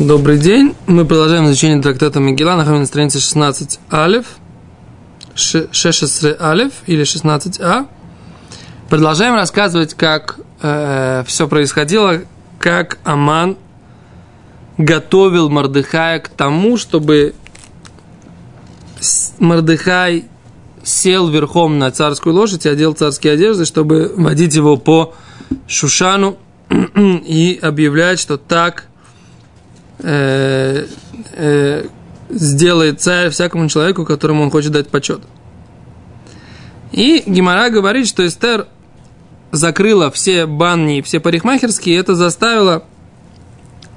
Добрый день. Мы продолжаем изучение трактата Мегила. Находимся на странице 16 алиф. 16 алиф или 16а. Продолжаем рассказывать, как э, все происходило, как Аман готовил Мордыхая к тому, чтобы Мордыхай сел верхом на царскую лошадь и одел царские одежды, чтобы водить его по Шушану и объявлять, что так э, э, сделает царь всякому человеку, которому он хочет дать почет. И Гимара говорит, что Эстер закрыла все банни и все парикмахерские, и это заставило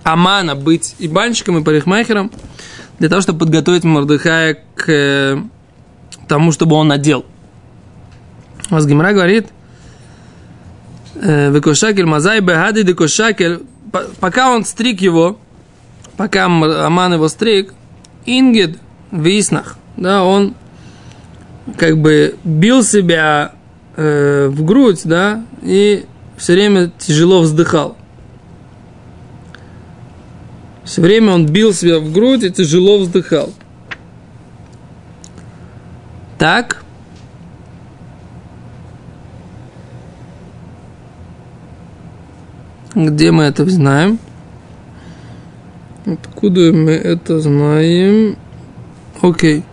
Амана быть и банщиком, и парикмахером, для того, чтобы подготовить Мордыхая к э, тому, чтобы он надел. У вас Гимара говорит, э, Векошакель Мазай Бехады Декошакель, пока он стриг его, пока Аман его стриг, Ингед в Иснах, да, он как бы бил себя э, в грудь, да, и все время тяжело вздыхал. Все время он бил себя в грудь и тяжело вздыхал. Так. Где мы это знаем? Откуда мы это знаем? Окей.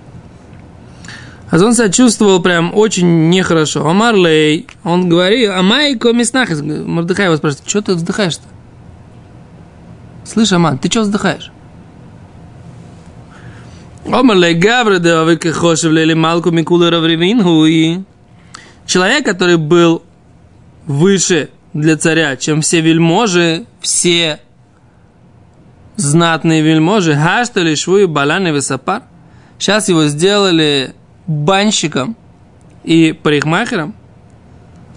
А он себя чувствовал прям очень нехорошо. Амар Лей, он говорит, а майко мяснах. Мордыхай его спрашивает, что ты вздыхаешь-то? Слышь, Аман, ты что вздыхаешь? Амар Лей Гавра, да вы кахошев лели малку микула равривин хуи. Человек, который был выше для царя, чем все вельможи, все знатные вельможи, хаштали швую баланы высопар. Сейчас его сделали банщиком и парикмахером.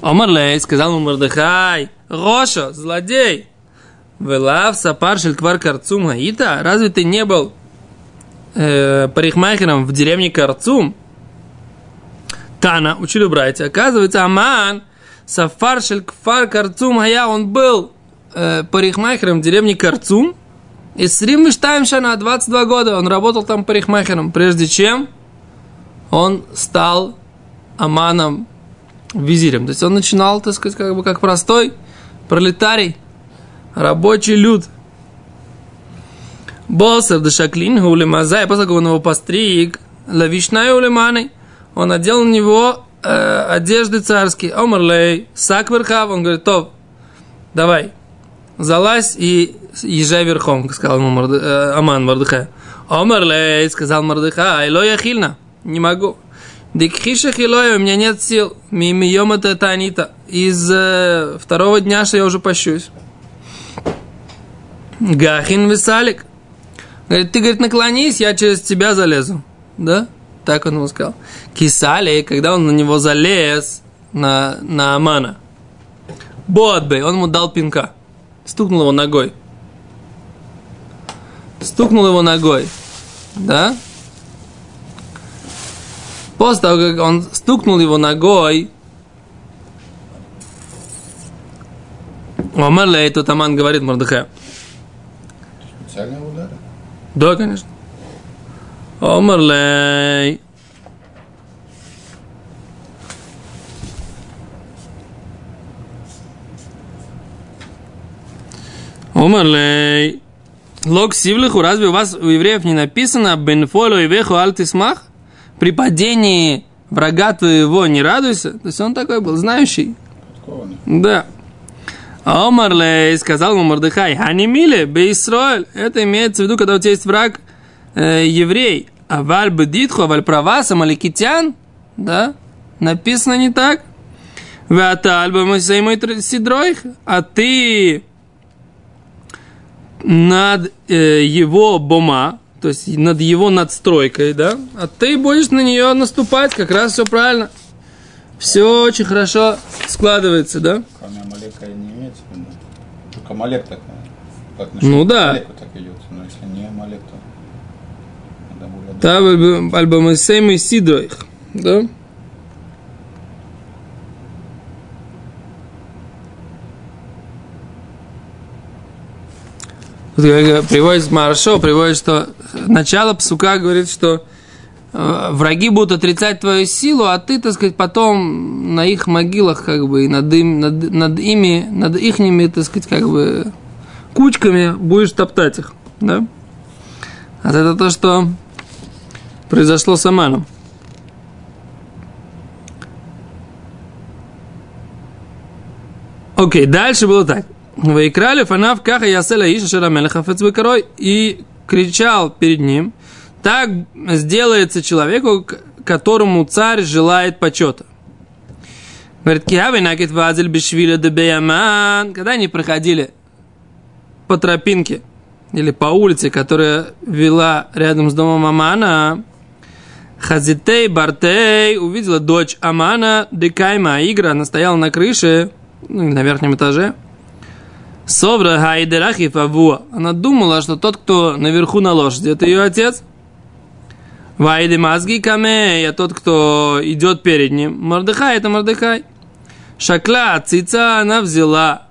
Омар Лей сказал ему Мордыхай, Роша, злодей, Велав сапар квар карцум хаита, разве ты не был э, парикмахером в деревне Карцум? Тана, учили братья. Оказывается, Аман, сафар квар карцум хая, он был э, парикмахером в деревне Карцум, и с Рим Штаймшана 22 года он работал там парикмахером, прежде чем он стал Аманом визирем. То есть он начинал, так сказать, как бы как простой пролетарий, рабочий люд. Босер дешаклин гулемазай, после того, он его постриг, лавишная улеманы, он одел на него э, одежды царские, омерлей, сакверхав, он говорит, топ, давай, залазь и езжай верхом, сказал ему Морды, э, Аман Мордыхай. Омерлей, сказал Мордыхай, ло яхильна, не могу. Дикхиша хилой, у меня нет сил. Мимием это танита. Из э, второго дня, что я уже пощусь. Гахин висалик. Говорит, ты, говорит, наклонись, я через тебя залезу. Да? Так он ему сказал. Кисали, когда он на него залез, на, на Амана. Бодбей, он ему дал пинка. Стукнул его ногой. Стукнул его ногой. Да? После того, как он стукнул его ногой, Омерлей, тут Аман говорит Мордыхе. Специальные удары? Да, конечно. Омерлей. Омерлей. Лог сивлиху, разве у вас у евреев не написано Бенфоло и веху альтисмах? При падении врага твоего не радуйся. То есть он такой был знающий. Да. А Омарлей сказал ему Мордыхай, Ханимиле, Бейсроэль. Это имеется в виду, когда у тебя есть враг э, еврей. А валь бедитху, а валь праваса, маликитян. Да? Написано не так. Вата альба сидройх. А ты над э, его бома, то есть над его надстройкой, да, а ты будешь на нее наступать, как раз все правильно. Все очень хорошо складывается, да? Кроме Амалека не имеется в виду. Только Амалек так, по Ну да. Амалеку так идет. Но если не Амалек, то. Да, альбомасейм и сидроих, да? Приводит Маршо, приводит, что начало псука говорит, что э, враги будут отрицать твою силу, а ты, так сказать, потом на их могилах, как бы, и над, им, над, над ими, над ихними, так сказать, как бы, кучками будешь топтать их, да? А это то, что произошло с Аманом. Окей, дальше было так. Вайкрали фанав каха ясела иша шарамелеха фецбекарой. И кричал перед ним, так сделается человеку, которому царь желает почета. Говорит, киавы накит вазель бешвиля дебеяман. Когда они проходили по тропинке или по улице, которая вела рядом с домом Амана, Хазитей Бартей увидела дочь Амана Декайма Игра, она стояла на крыше, ну, на верхнем этаже. Совра Хайдерахи Фавуа. Она думала, что тот, кто наверху на лошади, это ее отец. Вайды мазги каме, а тот, кто идет перед ним. Мордыхай, это Мордыхай. Шакла, цица, она взяла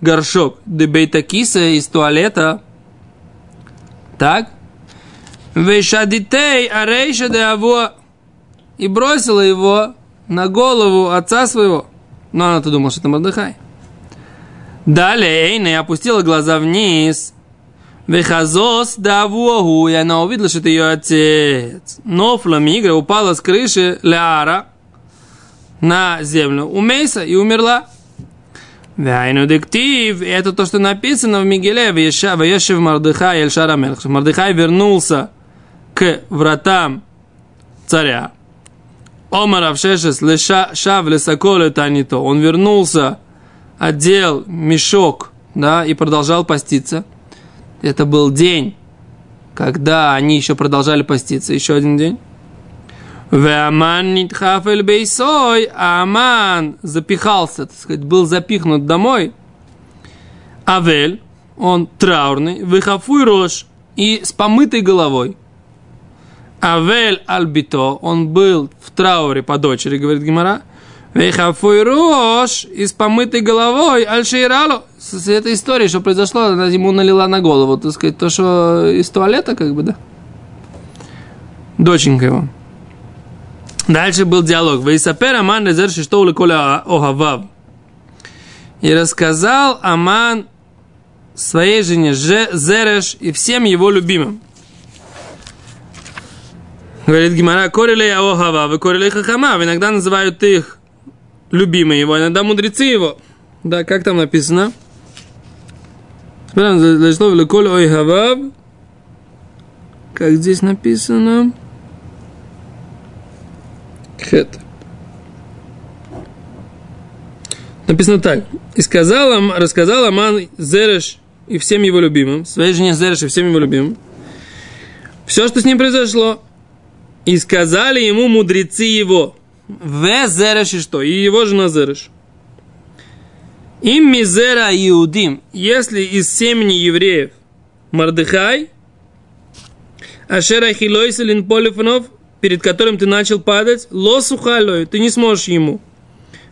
горшок дебейта киса из туалета. Так? Вешадитей арейша де аво. И бросила его на голову отца своего. Но она-то думала, что это Мордыхай. Далее Эйна опустила глаза вниз. Вехазос давуаху, и она увидела, что это ее отец. Но фламигра упала с крыши Ляра на землю у Мейса и умерла. Вайну дектив, это то, что написано в Мигеле, Ваешев Мардыхай Эльшара Мелх. Мардыхай вернулся к вратам царя. Омар Авшешес Шав Лесаколе Танито. Он вернулся, одел мешок, да, и продолжал поститься. Это был день, когда они еще продолжали поститься. Еще один день. Бейсой, Аман запихался, так сказать, был запихнут домой. Авель, он траурный, выхафуй рожь и с помытой головой. Авель Альбито, он был в трауре по дочери, говорит Гимара. Вейхафуй рош, и с помытой головой, альшейралу. С этой историей, что произошло, она ему налила на голову, так сказать, то, что из туалета, как бы, да. Доченька его. Дальше был диалог. Вейсапер Аман резерши что у коля охавав. И рассказал Аман своей жене Зереш и всем его любимым. Говорит Гимара, корилей аохава, вы корилей хахама. Иногда называют их любимые его, иногда мудрецы его. Да, как там написано? Как здесь написано? Хет. Написано так. И сказал, рассказал Аман Зереш и всем его любимым, своей жене Зереш и всем его любимым, все, что с ним произошло. И сказали ему мудрецы его, в Зереш и что? И его жена Зереш. Им мизера иудим, если из семени евреев Мардыхай, Ашера Хилойселин Полифонов, перед которым ты начал падать, лосухалой, ты не сможешь ему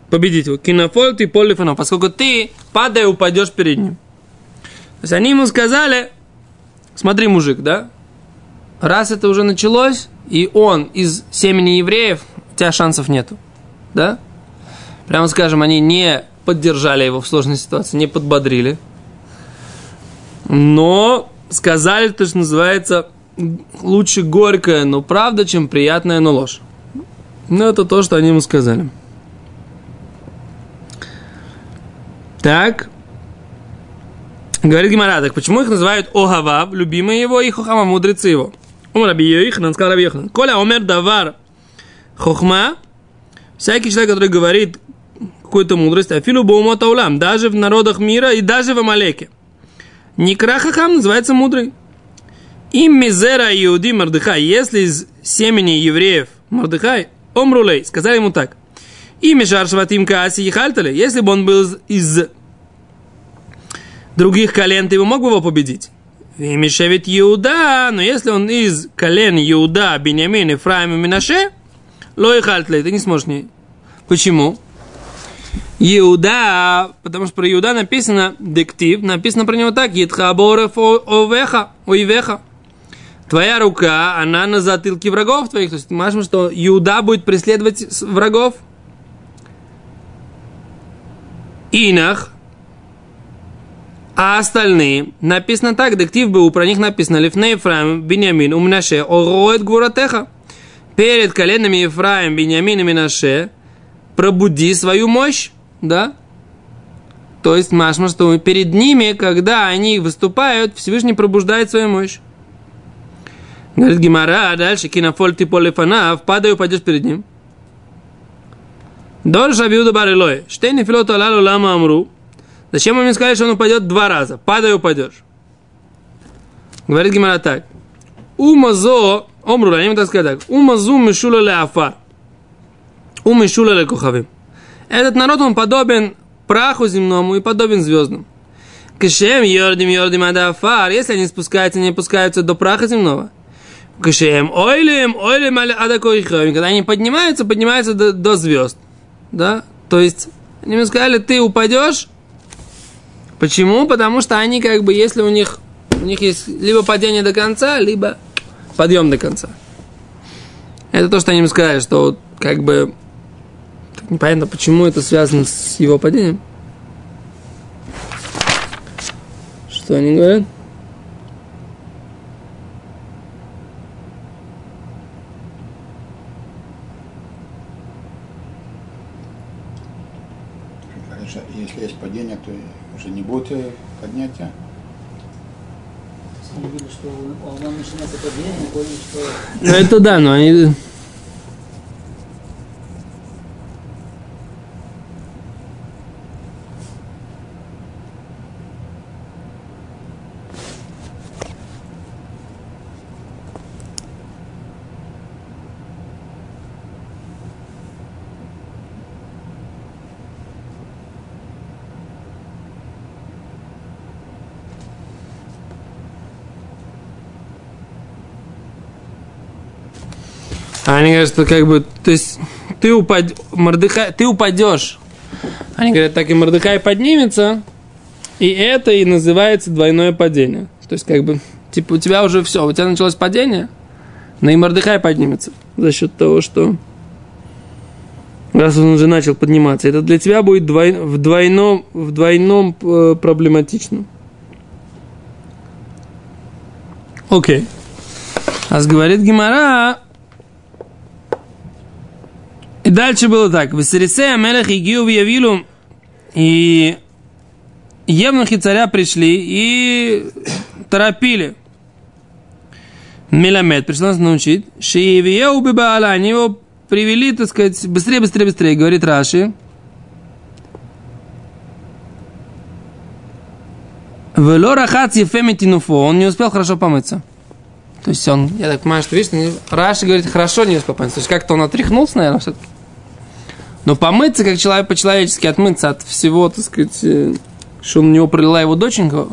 победить его. Кинофоль ты Полифонов, поскольку ты, падая, упадешь перед ним. То есть они ему сказали, смотри, мужик, да, раз это уже началось, и он из семени евреев, тебя шансов нету. Да? Прямо скажем, они не поддержали его в сложной ситуации, не подбодрили. Но сказали то, что называется лучше горькая, но правда, чем приятная, но ложь. Ну, это то, что они ему сказали. Так. Говорит Гимара, так почему их называют Огавав, любимые его, и Хохама, мудрецы его? Умар Раби Йоханан, сказал Раби Йоханан, Коля омер давар хохма, всякий человек, который говорит какую-то мудрость, афилу боума таулам, даже в народах мира и даже в Амалеке. Никра хахам называется мудрый. Им мизера иуди Мардыхай, если из семени евреев Мардыхай, омрулей, сказали ему так. Имя Шаршватим Кааси Ехальтали, если бы он был из других колен, ты бы мог бы его победить. Мишевит Иуда, но если он из колен Иуда, Бенямин, Ефраим и Минаше, лой хальтлей, ты не сможешь не. Почему? Иуда, потому что про Иуда написано дектив, написано про него так, Едхаборов овеха, ойвеха. Твоя рука, она на затылке врагов твоих. То есть, машем, что Иуда будет преследовать врагов. Инах, а остальные, написано так, дектив был, про них написано, Лифней Ефраим, Беньямин, Умнаше, Ороет Гвуратеха. Перед коленами Ефраим, Беньямин и Минаше пробуди свою мощь да? То есть, машма, что перед ними, когда они выступают, Всевышний пробуждает свою мощь. Говорит Гимара, а дальше кинофоль ты полифанав, падай, упадешь перед ним. Дор шабиуда барилой. Штейни филоту алалу лама амру. Зачем он мне сказали, что он упадет два раза? Падай, упадешь. Говорит Гимара так. Умазо, омру, они так сказать так. Умазу мишула ле афар. Умишула ле кухавим. Этот народ, он подобен праху земному и подобен звездам. Кешем йордим йордим адафар, если они спускаются, не опускаются до праха земного. Кешем ойлим ойлим адакоиховим, когда они поднимаются, поднимаются до, до звезд. Да? То есть, они мне сказали, ты упадешь. Почему? Потому что они как бы, если у них, у них есть либо падение до конца, либо подъем до конца. Это то, что они мне сказали, что как бы Непонятно, почему это связано с его падением. Что они говорят? Если есть падение, то уже не будет поднятия. Что он, он начинается падение, поняли, что... Ну это да, но они Они говорят, что как бы, то есть ты, упад... Мордыхай, ты упадешь. Они говорят, так и Мордыхай поднимется, и это и называется двойное падение. То есть как бы, типа у тебя уже все, у тебя началось падение, но и Мордыхай поднимется за счет того, что раз он уже начал подниматься. Это для тебя будет двой... в двойном, в двойном э, проблематично. Окей. А говорит Гимара, и дальше было так. Васерисея Мелех и Гиу Явилу и Евнухи царя пришли и торопили. Меламед пришел нас научить. Шиевия убибала, они его привели, так сказать, быстрее, быстрее, быстрее, говорит Раши. Вело рахат ефемитинуфо, он не успел хорошо помыться. То есть он, я так понимаю, что, видишь, Раши говорит, хорошо не успел помыться. То есть как-то он отряхнулся, наверное, все-таки. Но помыться, как человек по-человечески, отмыться от всего, так сказать, э, что на него пролила его доченька,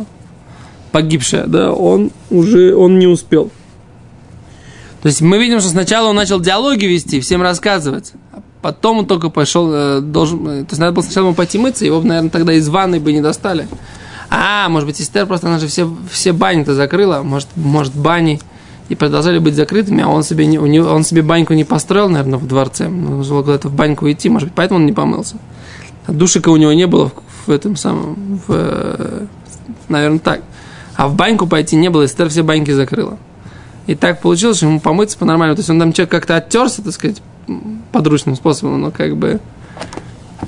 погибшая, да, он уже, он не успел. То есть мы видим, что сначала он начал диалоги вести, всем рассказывать, а потом он только пошел, э, должен, э, то есть надо было сначала ему пойти мыться, его, наверное, тогда из ванной бы не достали. А, может быть, Эстер просто, она же все, все бани-то закрыла, может, может, бани и продолжали быть закрытыми, а он себе, не, него, он себе баньку не построил, наверное, в дворце. Нужно было куда-то в баньку идти, может быть, поэтому он не помылся. А душика у него не было в, в этом самом, в, наверное, так. А в баньку пойти не было, Эстер все баньки закрыла. И так получилось, что ему помыться по-нормальному. То есть он там человек как-то оттерся, так сказать, подручным способом, но как бы,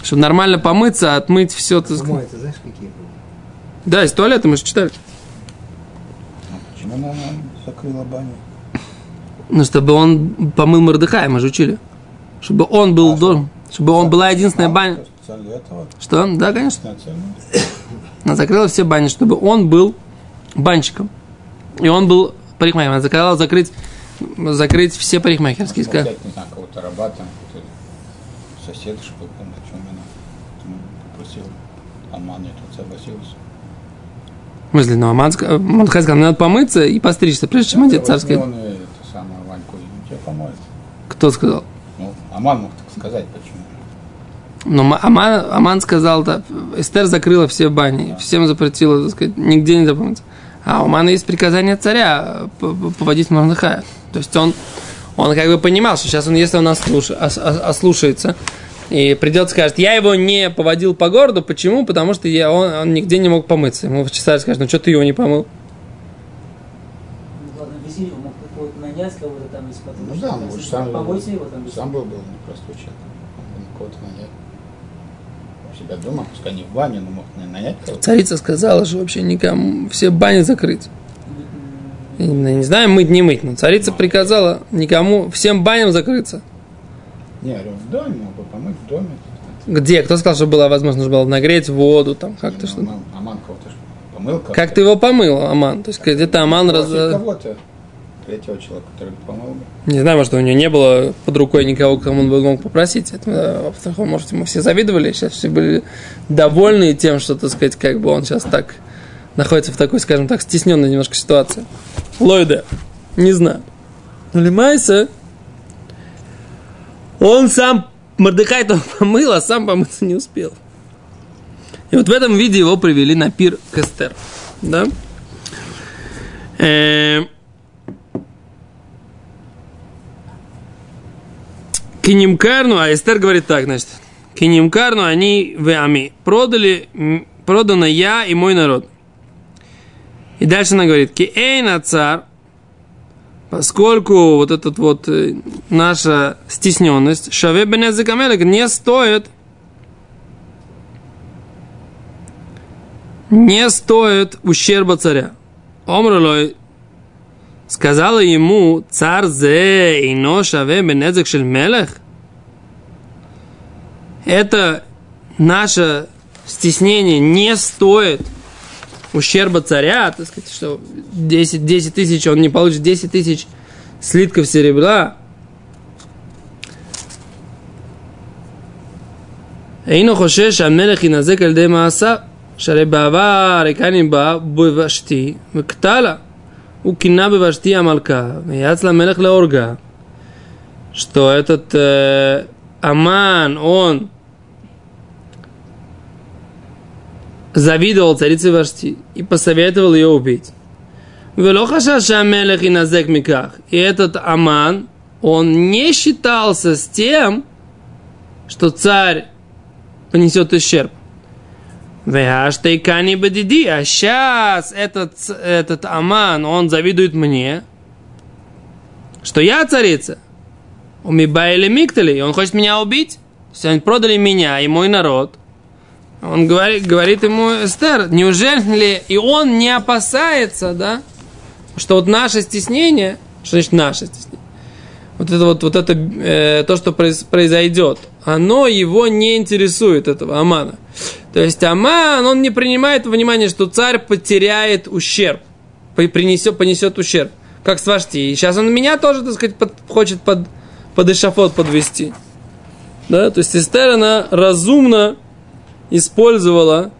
чтобы нормально помыться, отмыть все, так сказать. Помоется, знаешь, какие были? Да, из туалета мы же читали. А почему она закрыла баню? Ну, чтобы он помыл Мордыхая, мы же учили. Чтобы он был А, должен, чтобы он была единственная А, баня. Что? Да, конечно. Она закрыла все бани, чтобы он был банщиком. И он был парикмахером. Она заказала закрыть, закрыть все парикмахерские. Сказала, взять, не знаю, кого-то раба там, какой-то сосед, чтобы он о чем она попросил. Аман, я тут согласился. В смысле, ну, Мордыхай сказал, надо помыться и постричься, прежде чем одеть царское. Он самое Ваньку. Кто сказал? Ну, Аман мог так сказать, почему. Но Ма- Аман, Аман сказал, да, Эстер закрыла все бани, всем запретила, так сказать, нигде не запомнится. А у Амана есть приказание царя п- поводить Мордыхая. То есть он, он как бы понимал, что сейчас он, если он ослуш- ос- ос- ослушается, и придет и скажет, я его не поводил по городу, почему? Потому что я, он, он нигде не мог помыться. Ему царь скажет, ну что ты его не помыл? Ну, ладно, визирь мог какого-то нанять, кого-то там из-под... Ну да, ну, уж сам- его там. Сам был, был непростой человек. Он кого-то нанять. У себя дома, пускай не в баню, но мог наверное, нанять кого-то. Царица сказала, что вообще никому, все бани закрыть. Именно, не знаю, мыть, не мыть, но царица приказала никому, всем баням закрыться. Не, говорю, в доме мог бы помыть, в доме. Где? Кто сказал, что была возможность было нагреть воду, там, как-то Ну, что Аман, Аман кого-то помыл кого-то. Как ты его помыл, Аман? То есть где-то Аман раз... Кого-то. Третьего человека, который помыл бы. Не знаю, может, у него не было под рукой никого, кому он бы мог попросить. Это, э, может, ему все завидовали, сейчас все были довольны тем, что, так сказать, как бы он сейчас так находится в такой, скажем так, стесненной немножко ситуации. Лойда, не знаю. Но Лимайса, он сам, Мордыхай то помыл, а сам помыться не успел. И вот в этом виде его привели на пир к Эстер. Да? Эм, Кинимкарну, а Эстер говорит так, значит, Кинимкарну они в Ами. Продали, продано я и мой народ. И дальше она говорит, Киэйна царь, поскольку вот этот вот э, наша стесненность, Шаве Бенезекамелек не стоит, не стоит ущерба царя. Омралой сказала ему, царь зе и шаве бенезек мелех. Это наше стеснение не стоит ущерба царя, так сказать, что 10, 10 тысяч, он не получит 10 тысяч слитков серебра. Эйну хошеш амелех и назек альдей мааса, шаре бава рекани ба бывашти, вектала, у кина бывашти амалка, яцла мелех леорга, что этот э, Аман, он завидовал царице Вашти и посоветовал ее убить. И этот Аман, он не считался с тем, что царь понесет ущерб. Веаштейкани бадиди. А сейчас этот, этот Аман, он завидует мне, что я царица. Умиба или Миктали, и он хочет меня убить. То есть они продали меня и мой народ. Он говорит, говорит ему, Эстер, неужели и он не опасается, да, что вот наше стеснение, что значит наше стеснение, вот это вот, вот это, э, то, что произ- произойдет, оно его не интересует, этого Амана. То есть Аман, он не принимает во внимание, что царь потеряет ущерб, при- принесет, понесет ущерб, как с Вашти. И сейчас он меня тоже, так сказать, под- хочет под, под эшафот подвести. Да, то есть Эстер, она разумно использовала,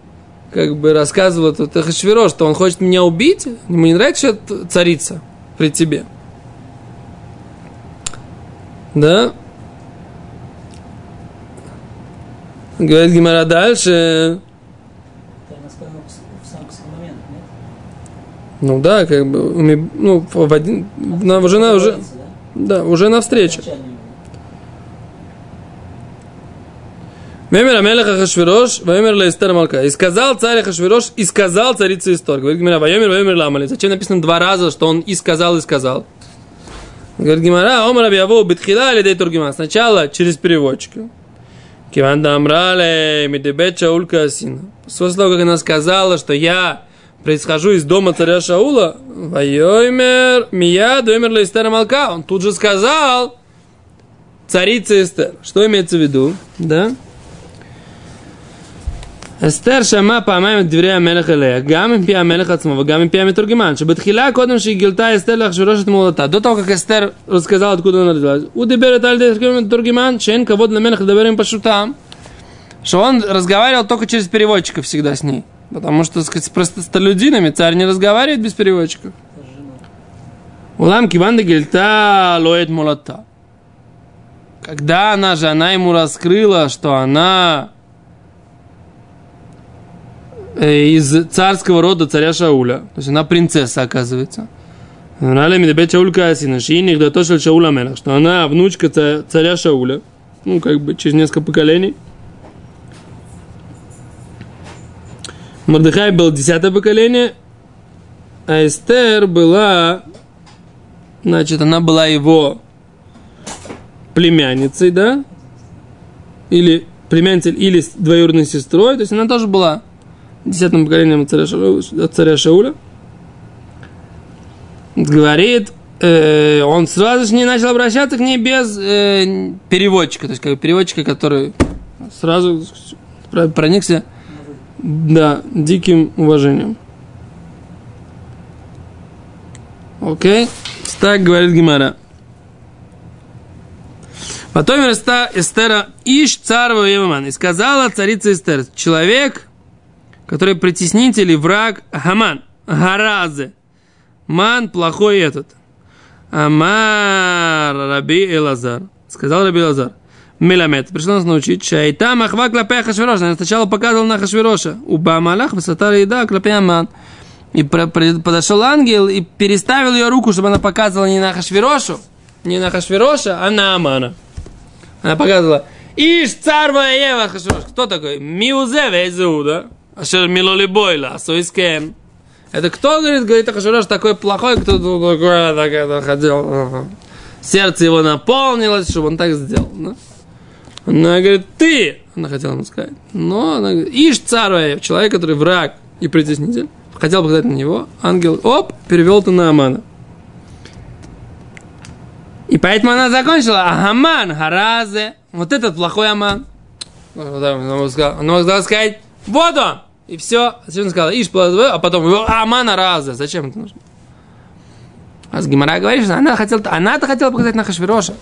как бы рассказывала тут Ахашвиро, что он хочет меня убить, ему не нравится, что царица при тебе. Да? Говорит Гимара дальше. Она? Ну да, как бы, ну, в один, на, жена уже, Говорится, да? да, уже навстречу. Окончание. Вемер Амелех Ахашвирош, Вемер Лаэстер Малка. И сказал царь Ахашвирош, и сказал царица Истор. Говорит Гимара, Вемер, Вемер Ламали. Зачем написано два раза, что он и сказал, и сказал? Говорит Гимара, Омар Абиаву, Бетхила или Тургима. Сначала через переводчика. Киванда Амрале, Медебет Шауль Касина. После как она сказала, что я происхожу из дома царя Шаула, Вайомер, Мияд, Вемер Лаэстер Малка. Он тут же сказал, царица Эстер. Что имеется в виду? Да? אסתר שמעה פעמיים את דברי המלך אליה, גם מפי המלך עצמו וגם מפי המתורגמן, שבתחילה קודם שהיא גילתה אסתר לאחשוורוש את מולדתה, до того, как Эстер рассказала, откуда она родилась, הוא דיבר את על ידי מתורגמן, שאין כבוד למלך לדבר עם פשוטם, что он разговаривал только через переводчиков всегда с ней. Потому что, так сказать, с простолюдинами царь не разговаривает без переводчиков. Это жена. Улам киванда гильта лоет молота. когда она же, она ему раскрыла, что она э, из царского рода царя Шауля, то есть она принцесса, оказывается. Что она внучка ца- царя Шауля, ну, как бы через несколько поколений. Мордыхай был десятое поколение, а Эстер была, значит, она была его племянницей, да? Или племянницей, или двоюродной сестрой, то есть она тоже была десятым поколением от царя, Шау- от царя Шауля. Говорит, э, он сразу же не начал обращаться к ней без э, переводчика, то есть как переводчика, который сразу про- проникся да, диким уважением. Окей? Так говорит Гимара. Потом Эстера Иш царва Еваман. И сказала царица Эстер, человек, который притеснитель и враг Хаман, Гаразе. Ман плохой этот. Амар Раби Элазар. Сказал Раби Элазар. Меламет. Пришло нас научить. Шайта махва клапе Хашвироша. Она сначала показывал на Хашвироша. Уба Малах высота еда клапе Аман. И подошел ангел и переставил ее руку, чтобы она показывала не на Хашвирошу, не на Хашвироша, а на Амана. Она показывала. Иш царь Ева Хашвирош. Кто такой? Миузе Везеуда. Ашер Милоли Бойла. Суискем. Это кто, говорит, говорит Ахашвирош такой плохой, кто такой, так это ходил. Сердце его наполнилось, чтобы он так сделал. да? Она говорит, ты, она хотела ему сказать. Но она говорит, ишь царь, человек, который враг и притеснитель. Хотел показать на него, ангел, оп, перевел это на Амана. И поэтому она закончила, Ахаман, Харазе, вот этот плохой Аман. Она могла сказать, вот он, и все. Зачем она сказала, Иш, а потом, Аман, Харазе, зачем это нужно? А с Гимара говорит, что она хотела, она-то хотела показать на Хашвироша.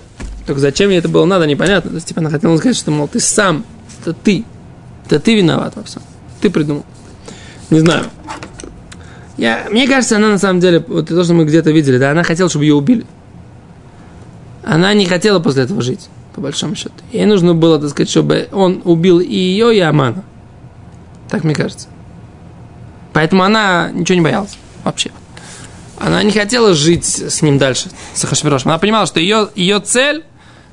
Только зачем ей это было надо, непонятно. То есть, типа, она хотела сказать, что, мол, ты сам, это ты. Это ты виноват во всем. Ты придумал. Не знаю. Я, мне кажется, она на самом деле, вот то, что мы где-то видели, да, она хотела, чтобы ее убили. Она не хотела после этого жить, по большому счету. Ей нужно было, так сказать, чтобы он убил и ее, и Амана. Так мне кажется. Поэтому она ничего не боялась вообще. Она не хотела жить с ним дальше, с Ахашвирошем. Она понимала, что ее, ее цель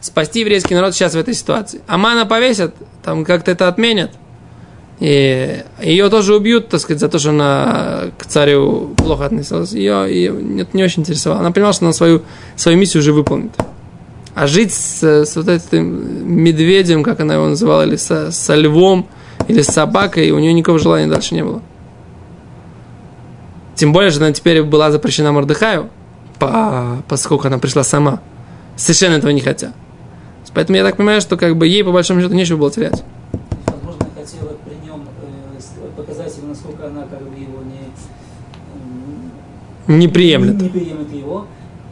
спасти еврейский народ сейчас в этой ситуации. Амана повесят, там как-то это отменят. И ее тоже убьют, так сказать, за то, что она к царю плохо относилась. Ее, ее это не очень интересовало. Она понимала, что она свою, свою миссию уже выполнит. А жить с, с вот этим медведем, как она его называла, или со, со львом, или с собакой, у нее никакого желания дальше не было. Тем более, что она теперь была запрещена Мордыхаю, по, поскольку она пришла сама. Совершенно этого не хотя. Поэтому я так понимаю, что как бы ей по большому счету нечего было терять. Возможно, хотела при нем э, с- показать ему, насколько она как бы его не, м, Не приемлет. не приемлет его,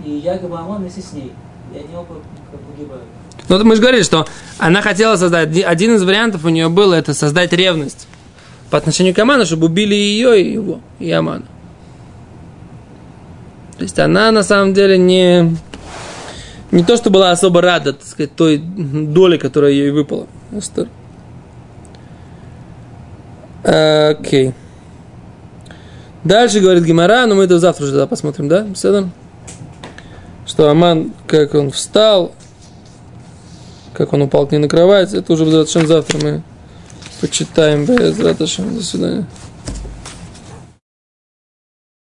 и якобы Амон вместе с ней. И они оба как погибают. Ну, мы же говорили, что она хотела создать, один из вариантов у нее был это создать ревность по отношению к Аману, чтобы убили ее и его, и Амана. То есть она на самом деле не, не то, что была особо рада, так сказать, той доли, которая ей выпала. Эстер. Окей. Дальше говорит Гимара, но мы это завтра уже тогда посмотрим, да? Седан? Что Аман, как он встал, как он упал к ней на кровать, это уже завтра мы почитаем. До свидания.